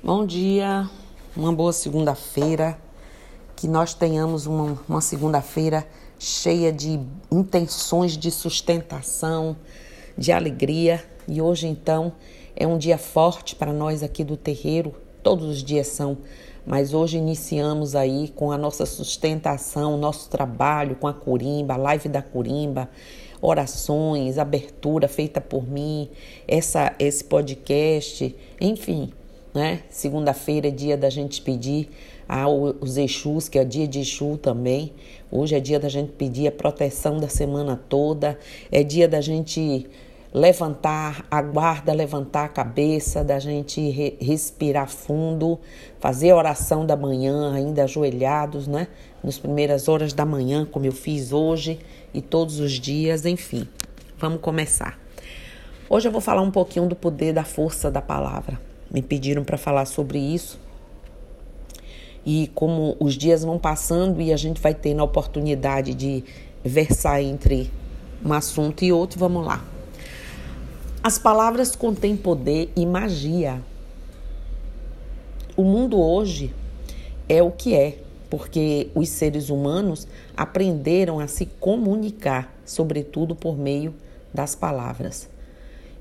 Bom dia, uma boa segunda-feira. Que nós tenhamos uma, uma segunda-feira cheia de intenções de sustentação, de alegria. E hoje, então, é um dia forte para nós aqui do terreiro. Todos os dias são, mas hoje iniciamos aí com a nossa sustentação, nosso trabalho com a Curimba, a live da Curimba, orações, abertura feita por mim, essa, esse podcast, enfim né? Segunda-feira é dia da gente pedir aos Exus, que é dia de Exu também. Hoje é dia da gente pedir a proteção da semana toda. É dia da gente levantar a guarda, levantar a cabeça, da gente re respirar fundo, fazer a oração da manhã ainda ajoelhados, né? Nas primeiras horas da manhã, como eu fiz hoje e todos os dias, enfim. Vamos começar. Hoje eu vou falar um pouquinho do poder da força da palavra me pediram para falar sobre isso. E como os dias vão passando e a gente vai tendo a oportunidade de versar entre um assunto e outro, vamos lá. As palavras contêm poder e magia. O mundo hoje é o que é, porque os seres humanos aprenderam a se comunicar, sobretudo por meio das palavras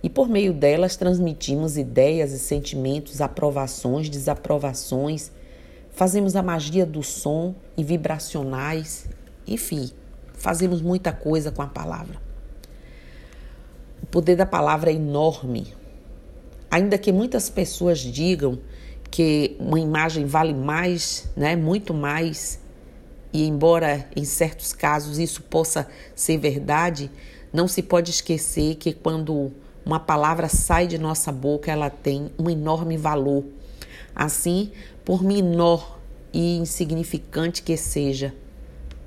e por meio delas transmitimos ideias e sentimentos, aprovações, desaprovações, fazemos a magia do som e vibracionais, enfim, fazemos muita coisa com a palavra. O poder da palavra é enorme. Ainda que muitas pessoas digam que uma imagem vale mais, né, muito mais, e embora em certos casos isso possa ser verdade, não se pode esquecer que quando uma palavra sai de nossa boca, ela tem um enorme valor. Assim, por menor e insignificante que seja,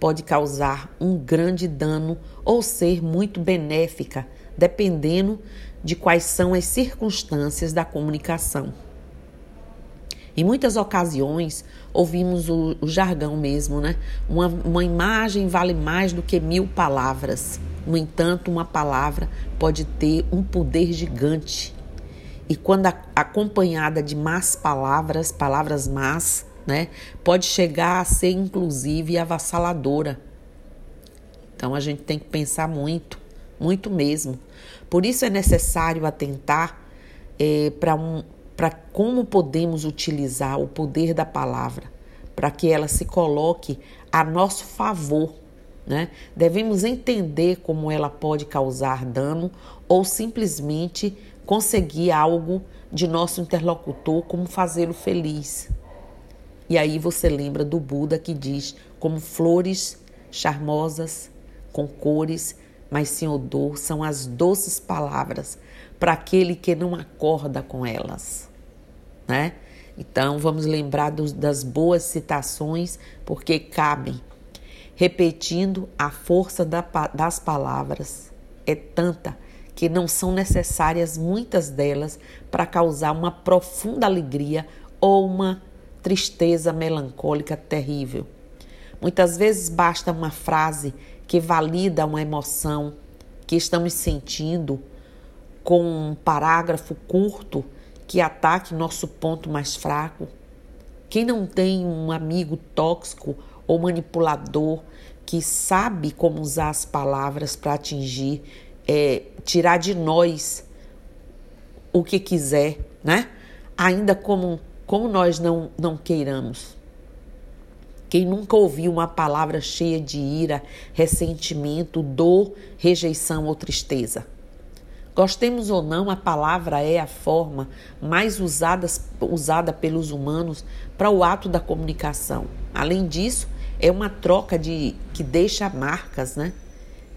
pode causar um grande dano ou ser muito benéfica, dependendo de quais são as circunstâncias da comunicação. Em muitas ocasiões, ouvimos o, o jargão mesmo, né? Uma, uma imagem vale mais do que mil palavras. No entanto, uma palavra pode ter um poder gigante. E quando acompanhada de más palavras, palavras más, né, pode chegar a ser inclusive avassaladora. Então a gente tem que pensar muito, muito mesmo. Por isso é necessário atentar é, para um, como podemos utilizar o poder da palavra para que ela se coloque a nosso favor né? Devemos entender como ela pode causar dano ou simplesmente conseguir algo de nosso interlocutor, como fazê-lo feliz. E aí você lembra do Buda que diz: como flores charmosas, com cores, mas sem odor, são as doces palavras para aquele que não acorda com elas, né? Então vamos lembrar dos, das boas citações, porque cabem repetindo a força da, das palavras. É tanta que não são necessárias muitas delas para causar uma profunda alegria ou uma tristeza melancólica terrível. Muitas vezes basta uma frase que valida uma emoção que estamos sentindo com um parágrafo curto que ataque nosso ponto mais fraco. Quem não tem um amigo tóxico ou manipulador que sabe como usar as palavras para atingir, é, tirar de nós o que quiser, né? Ainda como, como nós não, não queiramos. Quem nunca ouviu uma palavra cheia de ira, ressentimento, dor, rejeição ou tristeza? Gostemos ou não, a palavra é a forma mais usada, usada pelos humanos para o ato da comunicação. Além disso, é uma troca de que deixa marcas, né?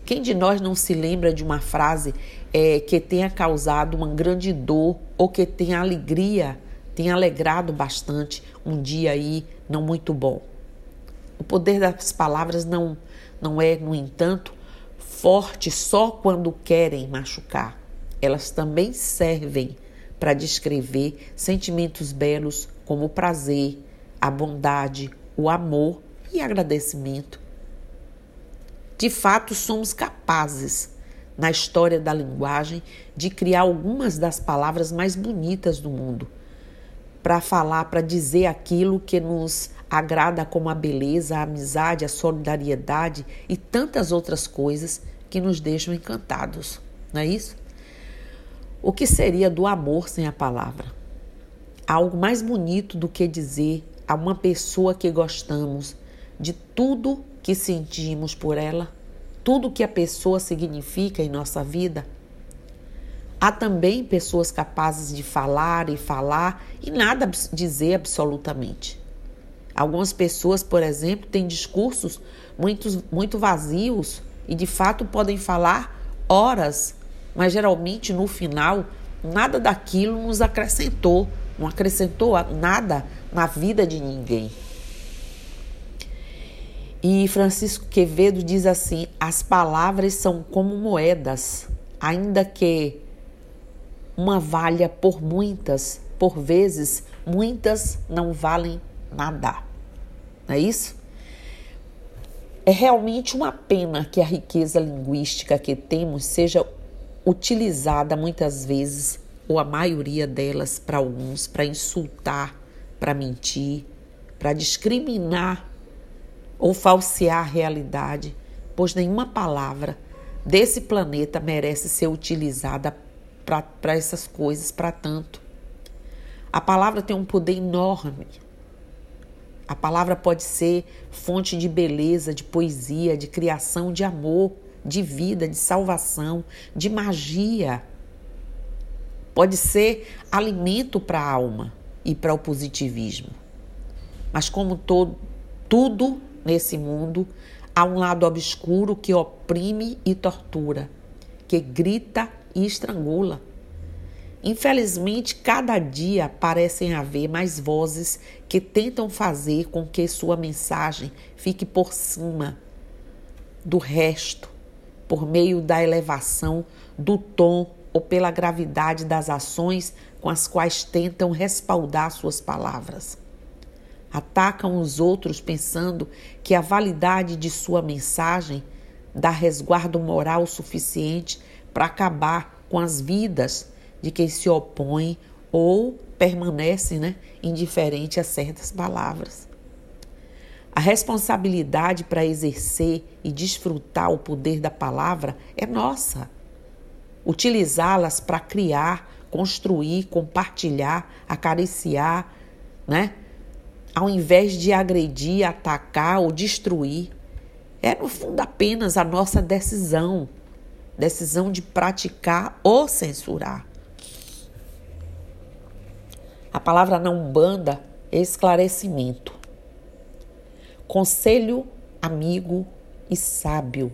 Quem de nós não se lembra de uma frase é, que tenha causado uma grande dor ou que tenha alegria, tenha alegrado bastante um dia aí não muito bom? O poder das palavras não, não é, no entanto, forte só quando querem machucar. Elas também servem para descrever sentimentos belos como o prazer, a bondade, o amor e agradecimento. De fato, somos capazes, na história da linguagem, de criar algumas das palavras mais bonitas do mundo. para falar, para dizer aquilo que nos agrada como a beleza, a amizade, a solidariedade e tantas outras coisas que nos deixam encantados, não é isso? O que seria do amor sem a palavra? Algo mais bonito do que dizer a uma pessoa que gostamos de tudo que sentimos por ela, tudo que a pessoa significa em nossa vida? Há também pessoas capazes de falar e falar e nada dizer absolutamente. Algumas pessoas, por exemplo, têm discursos muito, muito vazios e de fato podem falar horas, mas geralmente no final nada daquilo nos acrescentou, não acrescentou nada na vida de ninguém. E Francisco Quevedo diz assim: as palavras são como moedas, ainda que uma valha por muitas, por vezes muitas não valem nada. Não é isso? É realmente uma pena que a riqueza linguística que temos seja utilizada muitas vezes, ou a maioria delas, para alguns, para insultar, para mentir, para discriminar ou falsear a realidade, pois nenhuma palavra desse planeta merece ser utilizada para essas coisas, para tanto. A palavra tem um poder enorme a palavra pode ser fonte de beleza, de poesia, de criação, de amor, de vida, de salvação, de magia. Pode ser alimento para a alma e para o positivismo. Mas, como todo, tudo nesse mundo, há um lado obscuro que oprime e tortura, que grita e estrangula. Infelizmente, cada dia parecem haver mais vozes que tentam fazer com que sua mensagem fique por cima do resto, por meio da elevação do tom ou pela gravidade das ações com as quais tentam respaldar suas palavras. Atacam os outros pensando que a validade de sua mensagem dá resguardo moral suficiente para acabar com as vidas de quem se opõe ou permanece né, indiferente a certas palavras. A responsabilidade para exercer e desfrutar o poder da palavra é nossa. Utilizá-las para criar, construir, compartilhar, acariciar, né? Ao invés de agredir, atacar ou destruir, é no fundo apenas a nossa decisão, decisão de praticar ou censurar. A palavra na Umbanda é esclarecimento. Conselho amigo e sábio,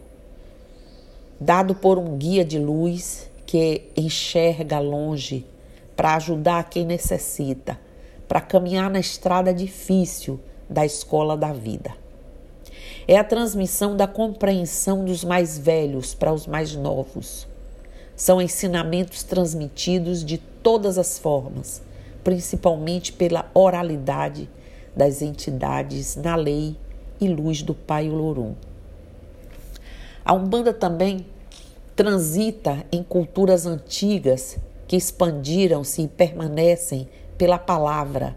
dado por um guia de luz que enxerga longe para ajudar quem necessita, para caminhar na estrada difícil da escola da vida. É a transmissão da compreensão dos mais velhos para os mais novos. São ensinamentos transmitidos de todas as formas principalmente pela oralidade das entidades na lei e luz do Pai Olorum. A Umbanda também transita em culturas antigas que expandiram-se e permanecem pela palavra.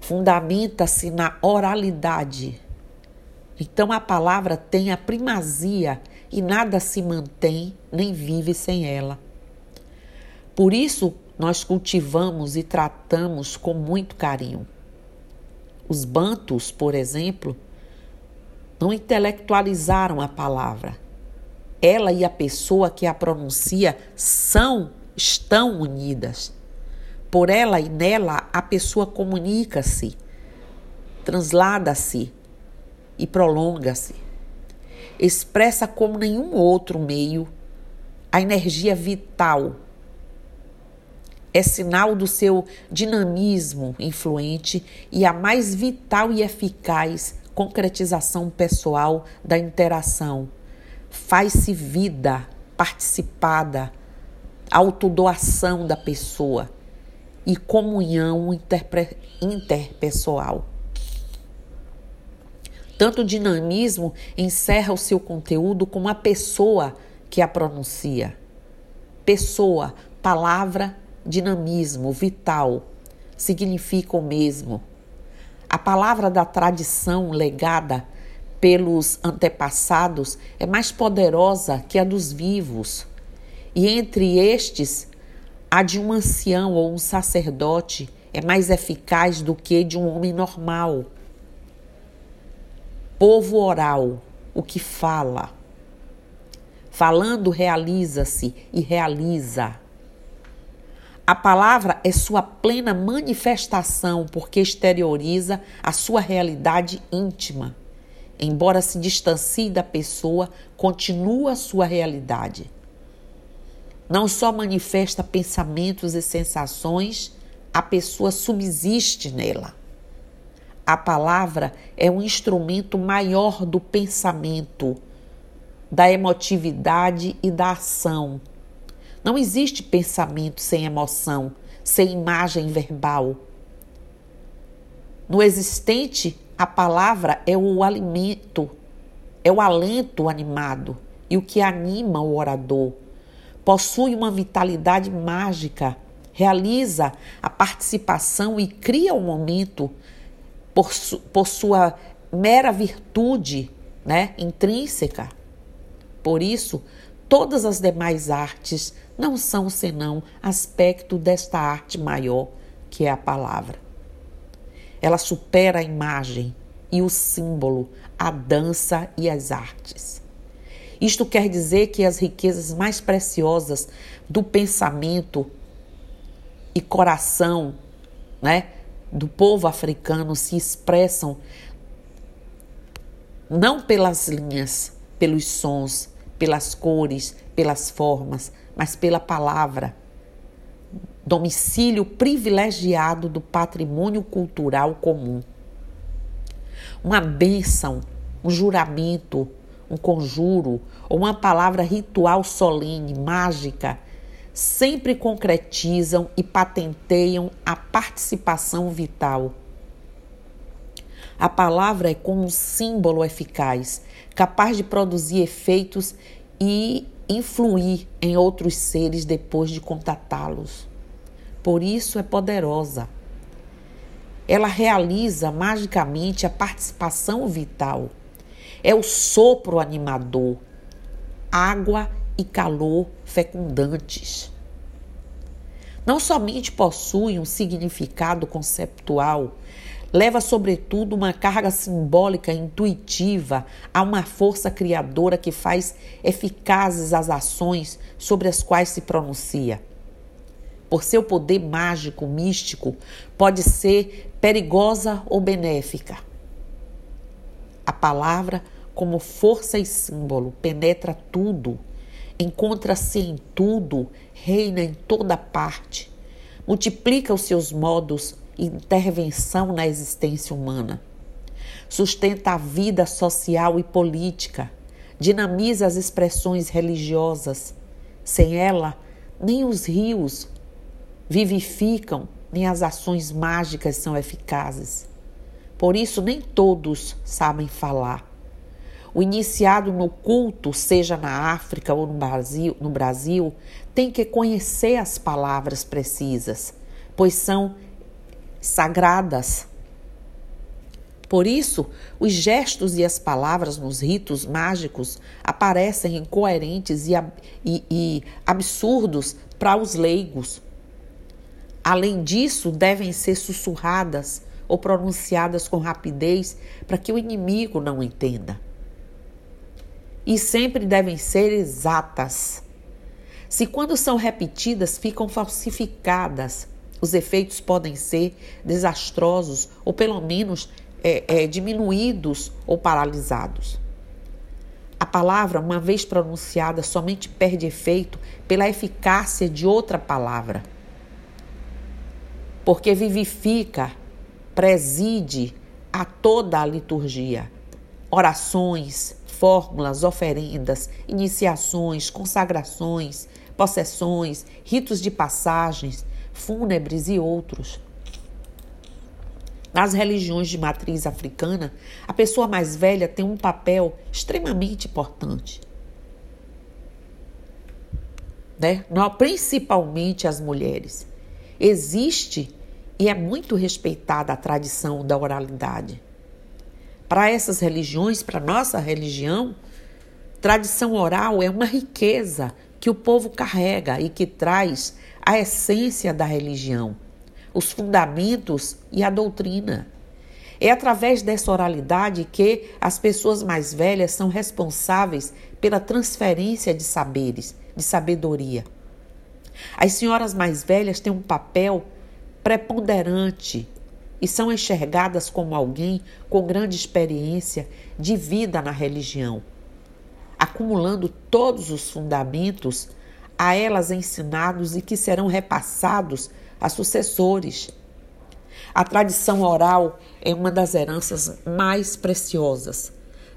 Fundamenta-se na oralidade. Então a palavra tem a primazia e nada se mantém nem vive sem ela. Por isso, nós cultivamos e tratamos com muito carinho. Os bantos, por exemplo, não intelectualizaram a palavra. Ela e a pessoa que a pronuncia são, estão unidas. Por ela e nela, a pessoa comunica-se, translada-se e prolonga-se. Expressa como nenhum outro meio a energia vital é sinal do seu dinamismo influente e a mais vital e eficaz concretização pessoal da interação. Faz-se vida participada, autodoação da pessoa e comunhão interpessoal. Tanto dinamismo encerra o seu conteúdo com a pessoa que a pronuncia. Pessoa, palavra dinamismo vital, significa o mesmo. A palavra da tradição legada pelos antepassados é mais poderosa que a dos vivos. E entre estes, a de um ancião ou um sacerdote é mais eficaz do que de um homem normal. Povo oral, o que fala. Falando realiza-se e realiza. A palavra é sua plena manifestação, porque exterioriza a sua realidade íntima. Embora se distancie da pessoa, continua sua realidade. Não só manifesta pensamentos e sensações, a pessoa subsiste nela. A palavra é um instrumento maior do pensamento, da emotividade e da ação. Não existe pensamento sem emoção, sem imagem verbal. No existente, a palavra é o alimento, é o alento animado e o que anima o orador. Possui uma vitalidade mágica, realiza a participação e cria o um momento por, su, por sua mera virtude né, intrínseca. Por isso, todas as demais artes não são senão aspecto desta arte maior que é a palavra. Ela supera a imagem e o símbolo, a dança e as artes. Isto quer dizer que as riquezas mais preciosas do pensamento e coração, né, do povo africano se expressam não pelas linhas, pelos sons, pelas cores, pelas formas, mas pela palavra. Domicílio privilegiado do patrimônio cultural comum. Uma bênção, um juramento, um conjuro ou uma palavra ritual solene, mágica, sempre concretizam e patenteiam a participação vital. A palavra é como um símbolo eficaz, capaz de produzir efeitos e influir em outros seres depois de contatá-los. Por isso é poderosa. Ela realiza magicamente a participação vital. É o sopro animador, água e calor fecundantes. Não somente possui um significado conceptual, leva sobretudo uma carga simbólica intuitiva a uma força criadora que faz eficazes as ações sobre as quais se pronuncia. Por seu poder mágico, místico, pode ser perigosa ou benéfica. A palavra, como força e símbolo, penetra tudo encontra-se em tudo, reina em toda parte, multiplica os seus modos intervenção na existência humana, sustenta a vida social e política, dinamiza as expressões religiosas. Sem ela, nem os rios vivificam, nem as ações mágicas são eficazes. Por isso, nem todos sabem falar o iniciado no culto, seja na África ou no Brasil, no Brasil, tem que conhecer as palavras precisas, pois são sagradas. Por isso, os gestos e as palavras nos ritos mágicos aparecem incoerentes e, e, e absurdos para os leigos. Além disso, devem ser sussurradas ou pronunciadas com rapidez para que o inimigo não entenda e sempre devem ser exatas. Se quando são repetidas ficam falsificadas, os efeitos podem ser desastrosos ou pelo menos é, é, diminuídos ou paralisados. A palavra, uma vez pronunciada, somente perde efeito pela eficácia de outra palavra. Porque vivifica, preside a toda a liturgia. Orações, fórmulas, oferendas, iniciações, consagrações, possessões, ritos de passagens, fúnebres e outros. Nas religiões de matriz africana, a pessoa mais velha tem um papel extremamente importante. Né? Principalmente as mulheres. Existe e é muito respeitada a tradição da oralidade. Para essas religiões, para nossa religião, tradição oral é uma riqueza que o povo carrega e que traz a essência da religião, os fundamentos e a doutrina. É através dessa oralidade que as pessoas mais velhas são responsáveis pela transferência de saberes, de sabedoria. As senhoras mais velhas têm um papel preponderante e são enxergadas como alguém com grande experiência de vida na religião, acumulando todos os fundamentos a elas ensinados e que serão repassados a sucessores. A tradição oral é uma das heranças mais preciosas.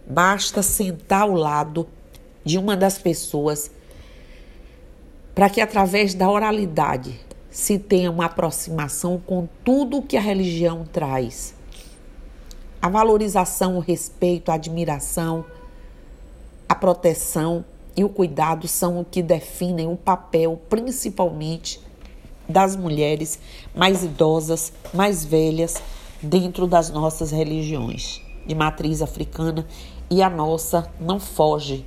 Basta sentar ao lado de uma das pessoas para que, através da oralidade, se tenha uma aproximação com tudo que a religião traz. A valorização, o respeito, a admiração, a proteção e o cuidado são o que definem o papel, principalmente, das mulheres mais idosas, mais velhas, dentro das nossas religiões de matriz africana e a nossa não foge.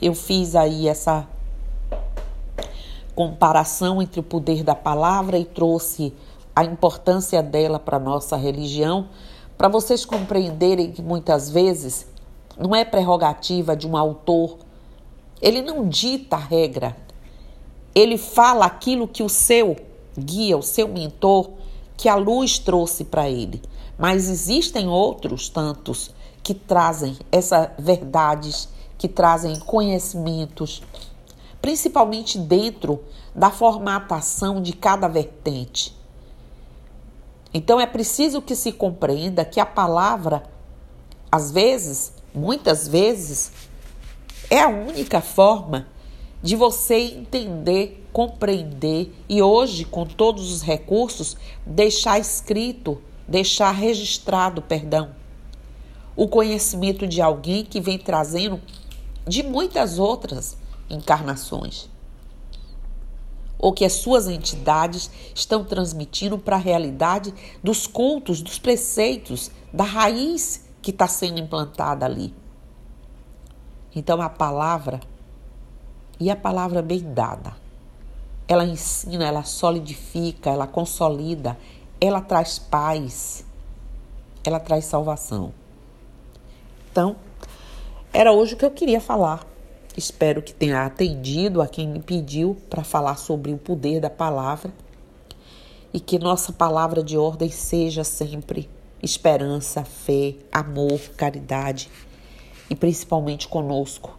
Eu fiz aí essa comparação entre o poder da palavra e trouxe a importância dela para a nossa religião, para vocês compreenderem que muitas vezes não é prerrogativa de um autor, ele não dita regra, ele fala aquilo que o seu guia, o seu mentor, que a luz trouxe para ele. Mas existem outros tantos que trazem essas verdades, que trazem conhecimentos, principalmente dentro da formatação de cada vertente. Então é preciso que se compreenda que a palavra, às vezes, muitas vezes, é a única forma de você entender, compreender e hoje, com todos os recursos, deixar escrito, deixar registrado, perdão, o conhecimento de alguém que vem trazendo de muitas outras encarnações. Ou que as suas entidades estão transmitindo para a realidade dos cultos, dos preceitos, da raiz que está sendo implantada ali. Então a palavra, e a palavra bem dada, ela ensina, ela solidifica, ela consolida, ela traz paz, ela traz salvação. Então, era hoje o que eu queria falar. Espero que tenha atendido a quem me pediu para falar sobre o poder da palavra e que nossa palavra de ordem seja sempre esperança, fé, amor, caridade e principalmente conosco.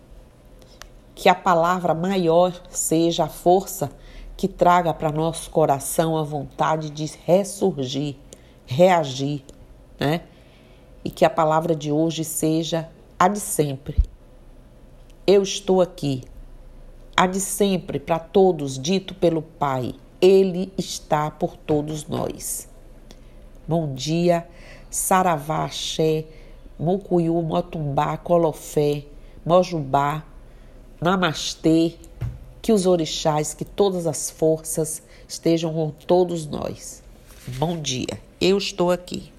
Que a palavra maior seja a força que traga para nosso coração a vontade de ressurgir, reagir, né? E que a palavra de hoje seja a de sempre eu estou aqui. Há de sempre para todos dito pelo Pai, Ele está por todos nós. Bom dia, Saravá, Axé, Mucuyu, Motumbá, Colofé, Mojubá, Namastê, que os orixás, que todas as forças estejam com todos nós. Bom dia, eu estou aqui.